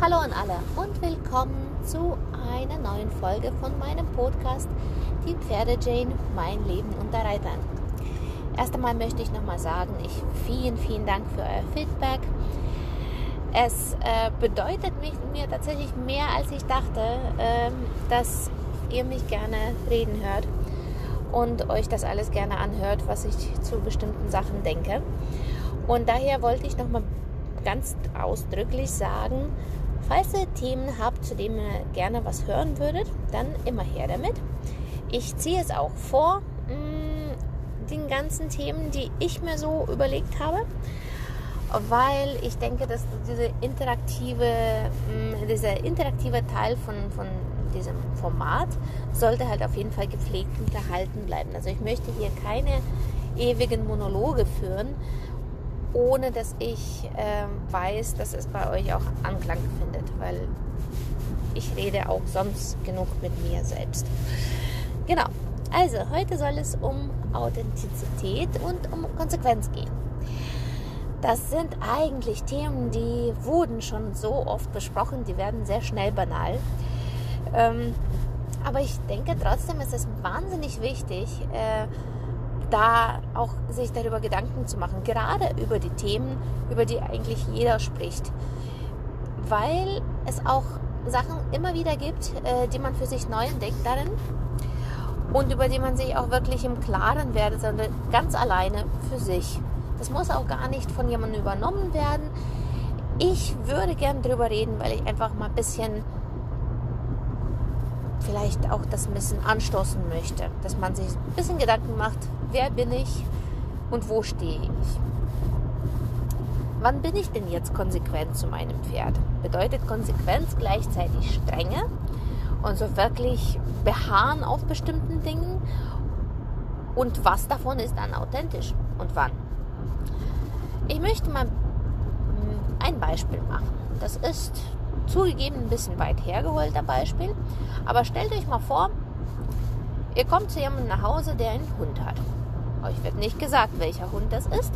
Hallo an alle und willkommen zu einer neuen Folge von meinem Podcast Die Pferde Jane, mein Leben unter Reitern. Erst einmal möchte ich nochmal sagen, ich vielen, vielen Dank für euer Feedback. Es äh, bedeutet mich, mir tatsächlich mehr, als ich dachte, äh, dass ihr mich gerne reden hört und euch das alles gerne anhört, was ich zu bestimmten Sachen denke. Und daher wollte ich nochmal ganz ausdrücklich sagen, falls ihr Themen habt, zu denen ihr gerne was hören würdet, dann immer her damit. Ich ziehe es auch vor, mh, mm, den ganzen Themen, die ich mir so überlegt habe, weil ich denke, dass diese interaktive, mh, mm, dieser interaktive Teil von, von diesem Format sollte halt auf jeden Fall gepflegt und gehalten bleiben. Also ich möchte hier keine ewigen Monologe führen, ohne dass ich äh, weiß, dass es bei euch auch Anklang findet, weil ich rede auch sonst genug mit mir selbst. Genau. Also, heute soll es um Authentizität und um Konsequenz gehen. Das sind eigentlich Themen, die wurden schon so oft besprochen, die werden sehr schnell banal. Ähm, aber ich denke trotzdem ist es wahnsinnig wichtig, äh, da auch sich darüber Gedanken zu machen, gerade über die Themen, über die eigentlich jeder spricht. Weil es auch Sachen immer wieder gibt, äh, die man für sich neu entdeckt darin und über die man sich auch wirklich im Klaren werde, sondern ganz alleine für sich. Das muss auch gar nicht von jemandem übernommen werden. Ich würde gern drüber reden, weil ich einfach mal ein bisschen vielleicht auch das ein bisschen anstoßen möchte, dass man sich ein bisschen Gedanken macht, wer bin ich und wo stehe ich. Wann bin ich denn jetzt konsequent zu meinem Pferd? Bedeutet Konsequenz gleichzeitig Strenge und so wirklich beharren auf bestimmten Dingen? Und was davon ist dann authentisch und wann? Ich möchte mal ein Beispiel machen. Das ist zugegeben ein bisschen weit hergeholter Beispiel. Aber stellt euch mal vor, ihr kommt zu jemandem nach Hause, der einen Hund hat. Wird nicht gesagt, welcher Hund das ist.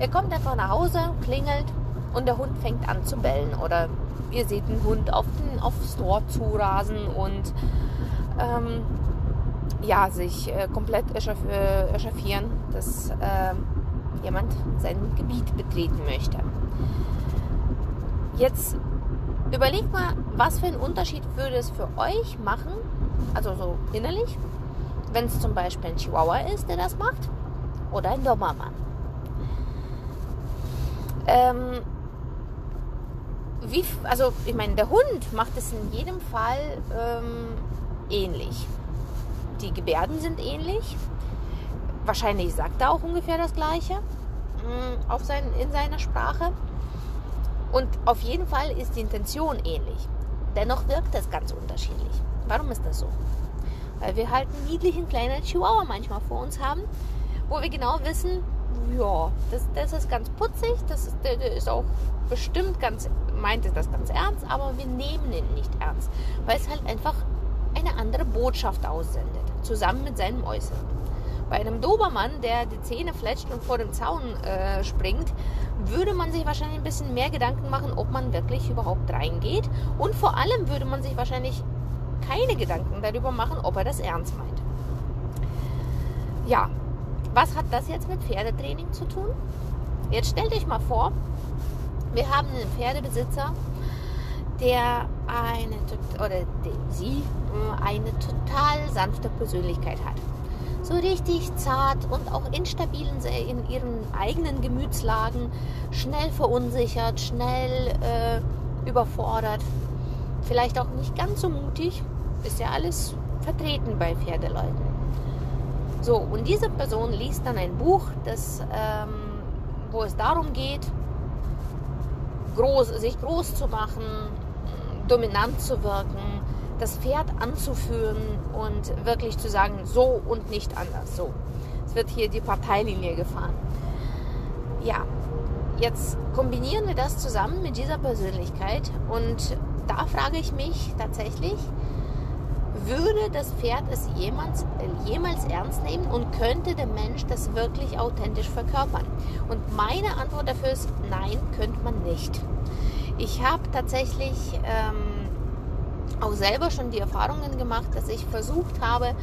Ihr kommt einfach nach Hause, klingelt und der Hund fängt an zu bellen. Oder ihr seht einen Hund auf den, aufs Tor zurasen und ähm, ja, sich äh, komplett echauffieren, dass äh, jemand sein Gebiet betreten möchte. Jetzt Überlegt mal, was für einen Unterschied würde es für euch machen, also so innerlich, wenn es zum Beispiel ein Chihuahua ist, der das macht, oder ein Dobermann. Ähm, wie, also ich meine, der Hund macht es in jedem Fall ähm, ähnlich. Die Gebärden sind ähnlich. Wahrscheinlich sagt er auch ungefähr das Gleiche mm, auf sein, in seiner Sprache. Und auf jeden Fall ist die Intention ähnlich. Dennoch wirkt das ganz unterschiedlich. Warum ist das so? Weil wir halt einen niedlichen kleinen Chihuahua manchmal vor uns haben, wo wir genau wissen, ja, das, das ist ganz putzig, das ist, der, ist auch bestimmt ganz, meint das ganz ernst, aber wir nehmen ihn nicht ernst, weil es halt einfach eine andere Botschaft aussendet, zusammen mit seinem Äußeren. Bei einem Dobermann, der die Zähne fletscht und vor dem Zaun äh, springt, würde man sich wahrscheinlich ein bisschen mehr Gedanken machen, ob man wirklich überhaupt reingeht. Und vor allem würde man sich wahrscheinlich keine Gedanken darüber machen, ob er das ernst meint. Ja, was hat das jetzt mit Pferdetraining zu tun? Jetzt stellt euch mal vor, wir haben einen Pferdebesitzer, der eine oder sie äh, eine total sanfte Persönlichkeit hat so richtig zart und auch instabil in ihren eigenen Gemütslagen, schnell verunsichert, schnell äh, überfordert, vielleicht auch nicht ganz so mutig, ist ja alles vertreten bei Pferdeleuten. So, und diese Person liest dann ein Buch, das, ähm, wo es darum geht, groß, sich groß zu machen, dominant zu wirken, das Pferd anzuführen und wirklich zu sagen, so und nicht anders. So. Es wird hier die Parteilinie gefahren. Ja, jetzt kombinieren wir das zusammen mit dieser Persönlichkeit und da frage ich mich tatsächlich, würde das Pferd es jemals, jemals ernst nehmen und könnte der Mensch das wirklich authentisch verkörpern? Und meine Antwort dafür ist, nein, könnte man nicht. Ich habe tatsächlich ähm, auch selber schon die Erfahrungen gemacht, dass ich versucht habe,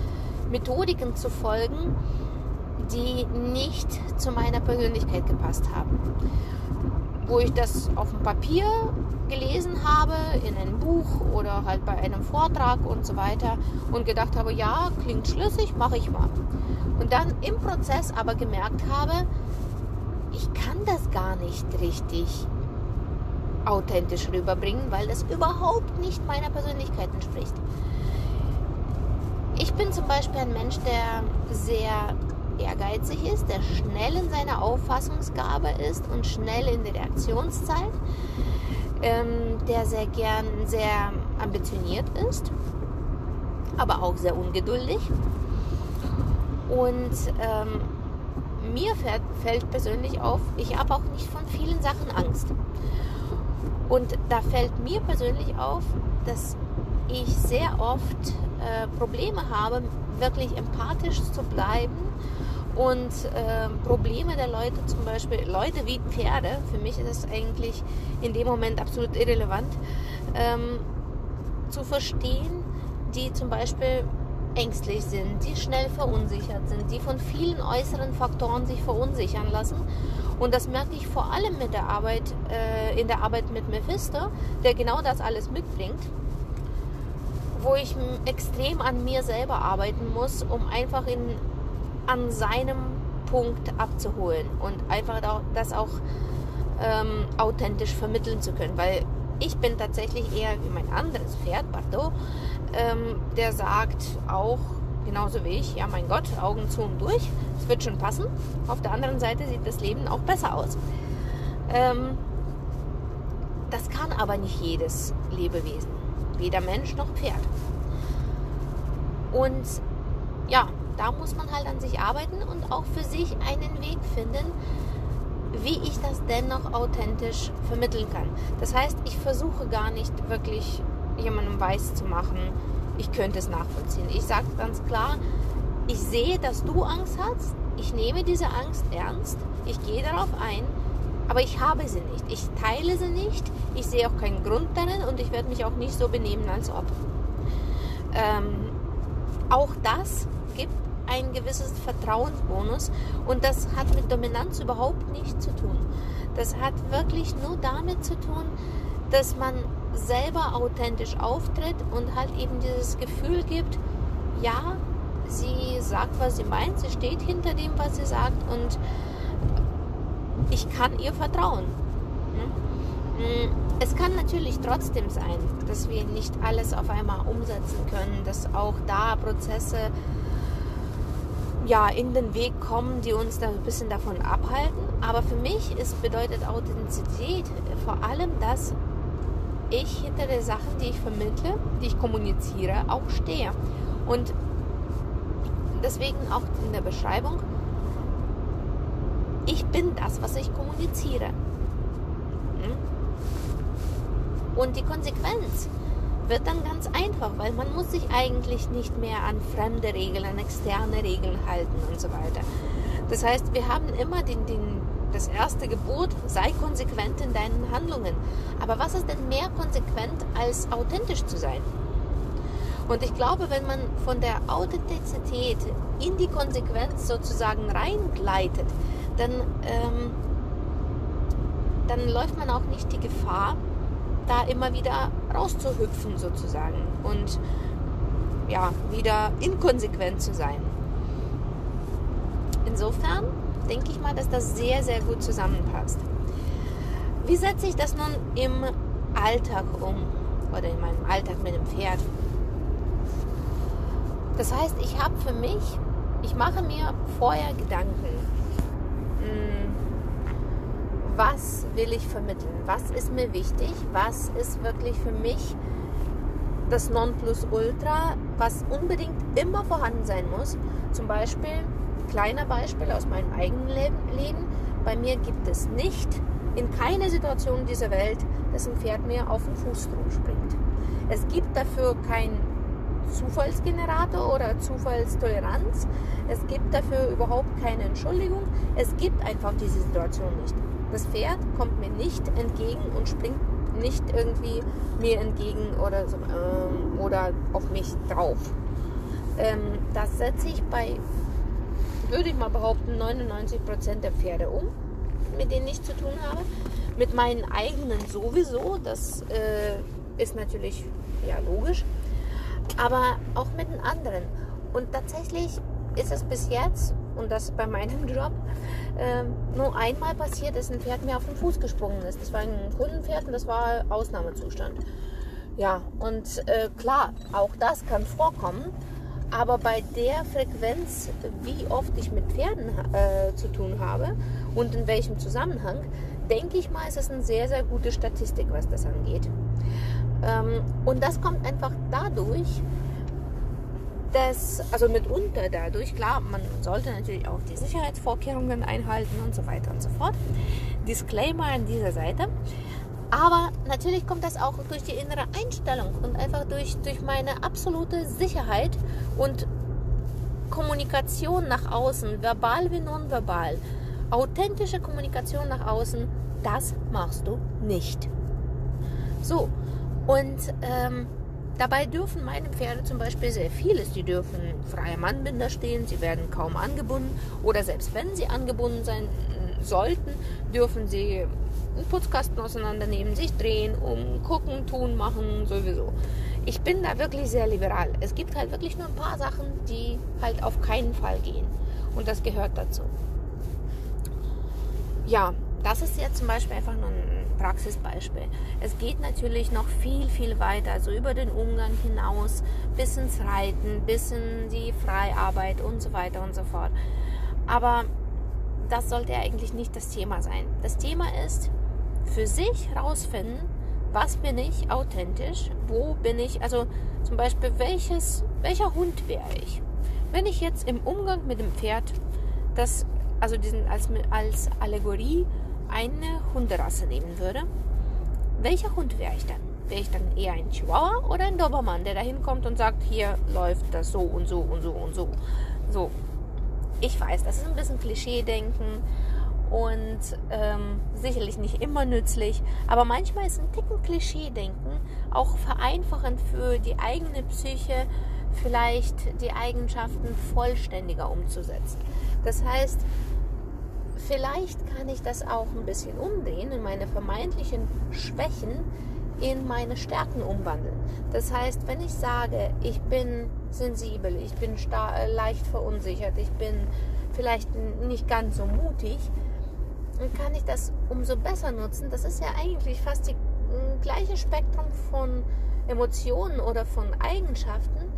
Methodiken zu folgen, die nicht zu meiner Persönlichkeit gepasst haben. Wo ich das auf dem Papier gelesen habe, in einem Buch oder halt bei einem Vortrag und so weiter und gedacht habe, ja, klingt schlüssig, mache ich mal. Und dann im Prozess aber gemerkt habe, ich kann das gar nicht richtig authentisch rüberbringen, weil das überhaupt nicht meiner Persönlichkeit entspricht. Ich bin zum Beispiel ein Mensch, der sehr ehrgeizig ist, der schnell in seiner Auffassungsgabe ist und schnell in der Reaktionszeit, ähm, der sehr gern sehr ambitioniert ist, aber auch sehr ungeduldig. Und ähm, mir fällt, fällt persönlich auf, ich habe auch nicht von vielen Sachen Angst. Und da fällt mir persönlich auf, dass ich sehr oft äh, Probleme habe, wirklich empathisch zu bleiben und äh, Probleme der Leute, zum Beispiel Leute wie Pferde, für mich ist es eigentlich in dem Moment absolut irrelevant, ähm, zu verstehen, die zum Beispiel ängstlich sind, die schnell verunsichert sind, die von vielen äußeren Faktoren sich verunsichern lassen. Und das merke ich vor allem mit der Arbeit, äh, in der Arbeit mit Mephisto, der genau das alles mitbringt, wo ich extrem an mir selber arbeiten muss, um einfach in, an seinem Punkt abzuholen und einfach das auch ähm, authentisch vermitteln zu können, weil ich bin tatsächlich eher wie mein anderes Pferd, Bardot, ähm, der sagt auch, genauso wie ich, ja mein Gott, Augen zu und durch, es wird schon passen. Auf der anderen Seite sieht das Leben auch besser aus. Ähm, das kann aber nicht jedes Lebewesen, weder Mensch noch Pferd. Und ja, da muss man halt an sich arbeiten und auch für sich einen Weg finden, wie ich das dennoch authentisch vermitteln kann. Das heißt, ich versuche gar nicht wirklich jemandem weiß zu machen, ich könnte es nachvollziehen. Ich sage ganz klar, ich sehe, dass du Angst hast, ich nehme diese Angst ernst, ich gehe darauf ein, aber ich habe sie nicht. Ich teile sie nicht, ich sehe auch keinen Grund darin und ich werde mich auch nicht so benehmen, als ob. Ähm, auch das ein gewisses Vertrauensbonus und das hat mit Dominanz überhaupt nichts zu tun. Das hat wirklich nur damit zu tun, dass man selber authentisch auftritt und halt eben dieses Gefühl gibt, ja, sie sagt, was sie meint, sie steht hinter dem, was sie sagt und ich kann ihr vertrauen. Es kann natürlich trotzdem sein, dass wir nicht alles auf einmal umsetzen können, dass auch da Prozesse ja, in den Weg kommen, die uns da ein bisschen davon abhalten. Aber für mich ist, bedeutet Authentizität vor allem das, ich hinter den Sachen, die ich vermittle, die ich kommuniziere, auch stehe. Und deswegen auch in der Beschreibung, ich bin das, was ich kommuniziere. Hm? Und die Konsequenz wird dann ganz einfach, weil man muss sich eigentlich nicht mehr an fremde Regeln, an externe Regeln halten und so weiter. Das heißt, wir haben immer den, den, das erste Gebot, sei konsequent in deinen Handlungen. Aber was ist denn mehr konsequent, als authentisch zu sein? Und ich glaube, wenn man von der Authentizität in die Konsequenz sozusagen reingleitet, dann, ähm, dann läuft man auch nicht die Gefahr, da immer wieder rauszuhüpfen sozusagen und ja, wieder inkonsequent zu sein. Insofern denke ich mal, dass das sehr, sehr gut zusammenpasst. Wie setze ich das nun im Alltag um oder in meinem Alltag mit dem Pferd? Das heißt, ich habe für mich, ich mache mir vorher Gedanken. Was will ich vermitteln? Was ist mir wichtig? Was ist wirklich für mich das Nonplusultra, was unbedingt immer vorhanden sein muss? Zum Beispiel, kleiner Beispiel aus meinem eigenen Leben. Bei mir gibt es nicht in keiner Situation dieser Welt, dass ein Pferd mir auf den Fuß springt. Es gibt dafür keinen Zufallsgenerator oder Zufallstoleranz. Es gibt dafür überhaupt keine Entschuldigung. Es gibt einfach diese Situation nicht. Das Pferd kommt mir nicht entgegen und springt nicht irgendwie mir entgegen oder, so, ähm, oder auf mich drauf. Ähm, das setze ich bei, würde ich mal behaupten, 99% der Pferde um, mit denen ich zu tun habe. Mit meinen eigenen sowieso, das äh, ist natürlich ja logisch, aber auch mit den anderen. Und tatsächlich ist es bis jetzt, und das bei meinem Job, äh, nur einmal passiert, dass ein Pferd mir auf den Fuß gesprungen ist. Das war ein Kundenpferd und das war Ausnahmezustand. Ja, und äh, klar, auch das kann vorkommen. Aber bei der Frequenz, wie oft ich mit Pferden äh, zu tun habe und in welchem Zusammenhang, denke ich mal, ist es eine sehr, sehr gute Statistik, was das angeht. Ähm, und das kommt einfach dadurch, dass, also mitunter dadurch, klar, man sollte natürlich auch die Sicherheitsvorkehrungen einhalten und so weiter und so fort. Disclaimer an dieser Seite. Aber natürlich kommt das auch durch die innere Einstellung und einfach durch, durch meine absolute Sicherheit und Kommunikation nach außen, verbal wie nonverbal. Authentische Kommunikation nach außen, das machst du nicht. So, und ähm, dabei dürfen meine Pferde zum Beispiel sehr vieles. Die dürfen freie Mannbinder stehen, sie werden kaum angebunden oder selbst wenn sie angebunden sein sollten, dürfen sie einen Putzkasten auseinandernehmen, sich drehen, um gucken, tun, machen, sowieso. Ich bin da wirklich sehr liberal. Es gibt halt wirklich nur ein paar Sachen, die halt auf keinen Fall gehen. Und das gehört dazu. Ja, das ist jetzt zum Beispiel einfach nur ein Praxisbeispiel. Es geht natürlich noch viel, viel weiter, also über den Umgang hinaus, bis ins Reiten, bis in die Freiarbeit und so weiter und so fort. Aber das sollte eigentlich nicht das Thema sein. Das Thema ist, für sich herausfinden, was bin ich authentisch, wo bin ich, also zum Beispiel welches, welcher Hund wäre ich. Wenn ich jetzt im Umgang mit dem Pferd das, also diesen als, als Allegorie eine Hunderasse nehmen würde, welcher Hund wäre ich dann? Wäre ich dann eher ein Chihuahua oder ein Dobermann, der da hinkommt und sagt, hier läuft das so und so und so und so. So. Ich weiß, das ist ein bisschen Klischee-Denken und ähm, sicherlich nicht immer nützlich, aber manchmal ist ein Ticken Klischee-Denken auch vereinfachend für die eigene Psyche, vielleicht die Eigenschaften vollständiger umzusetzen. Das heißt, vielleicht kann ich das auch ein bisschen umdrehen und meine vermeintlichen Schwächen in meine Stärken umwandeln. Das heißt, wenn ich sage, ich bin sensibel, ich bin leicht verunsichert, ich bin vielleicht nicht ganz so mutig, dann kann ich das umso besser nutzen. Das ist ja eigentlich fast das gleiche Spektrum von Emotionen oder von Eigenschaften,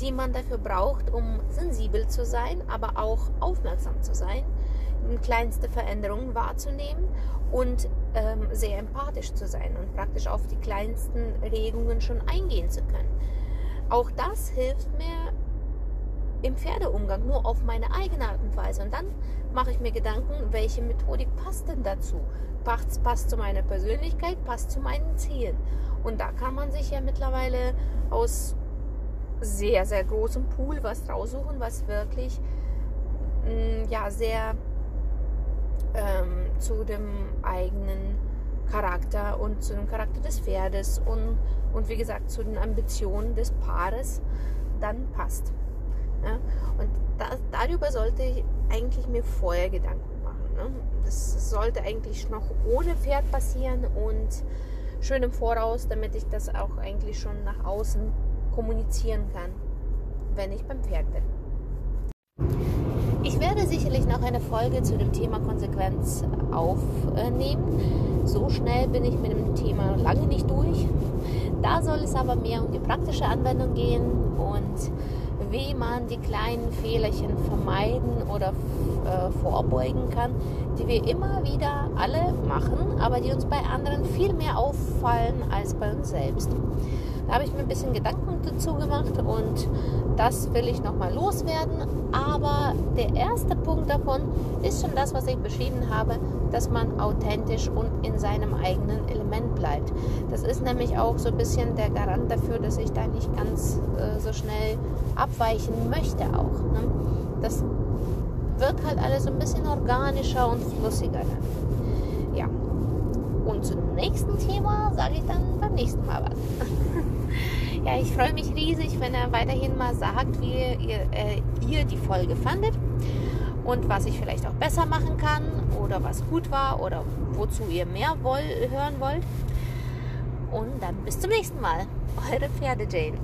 die man dafür braucht, um sensibel zu sein, aber auch aufmerksam zu sein kleinste Veränderungen wahrzunehmen und ähm, sehr empathisch zu sein und praktisch auf die kleinsten Regungen schon eingehen zu können. Auch das hilft mir im Pferdeumgang nur auf meine eigene Art und Weise. Und dann mache ich mir Gedanken, welche Methodik passt denn dazu? Passt, passt zu meiner Persönlichkeit, passt zu meinen Zielen. Und da kann man sich ja mittlerweile aus sehr, sehr großem Pool was raussuchen, was wirklich mm, ja, sehr ähm, zu dem eigenen Charakter und zu dem Charakter des Pferdes und, und wie gesagt zu den Ambitionen des Paares dann passt. Ja? Und da, darüber sollte ich eigentlich mir vorher Gedanken machen. Ne? Das sollte eigentlich noch ohne Pferd passieren und schön im Voraus, damit ich das auch eigentlich schon nach außen kommunizieren kann, wenn ich beim Pferd bin. Ich werde sicherlich noch eine Folge zu dem Thema Konsequenz aufnehmen. So schnell bin ich mit dem Thema lange nicht durch. Da soll es aber mehr um die praktische Anwendung gehen und wie man die kleinen Fehlerchen vermeiden oder äh, vorbeugen kann, die wir immer wieder alle machen, aber die uns bei anderen viel mehr auffallen als bei uns selbst. Da habe ich mir ein bisschen Gedanken dazu gemacht und das will ich nochmal loswerden. Aber der erste Punkt davon ist schon das, was ich beschrieben habe, dass man authentisch und in seinem eigenen Element bleibt. Das ist nämlich auch so ein bisschen der Garant dafür, dass ich da nicht ganz äh, so schnell abweichen möchte auch. Ne? Das wird halt alles ein bisschen organischer und flüssiger dann. Ja. Und zum nächsten Thema sage ich dann beim nächsten Mal was. ja, ich freue mich riesig, wenn er weiterhin mal sagt, wie ihr, äh, ihr die Folge fandet und was ich vielleicht auch besser machen kann oder was gut war oder wozu ihr mehr woll hören wollt. Und dann bis zum nächsten Mal. Eure Pferde Jane.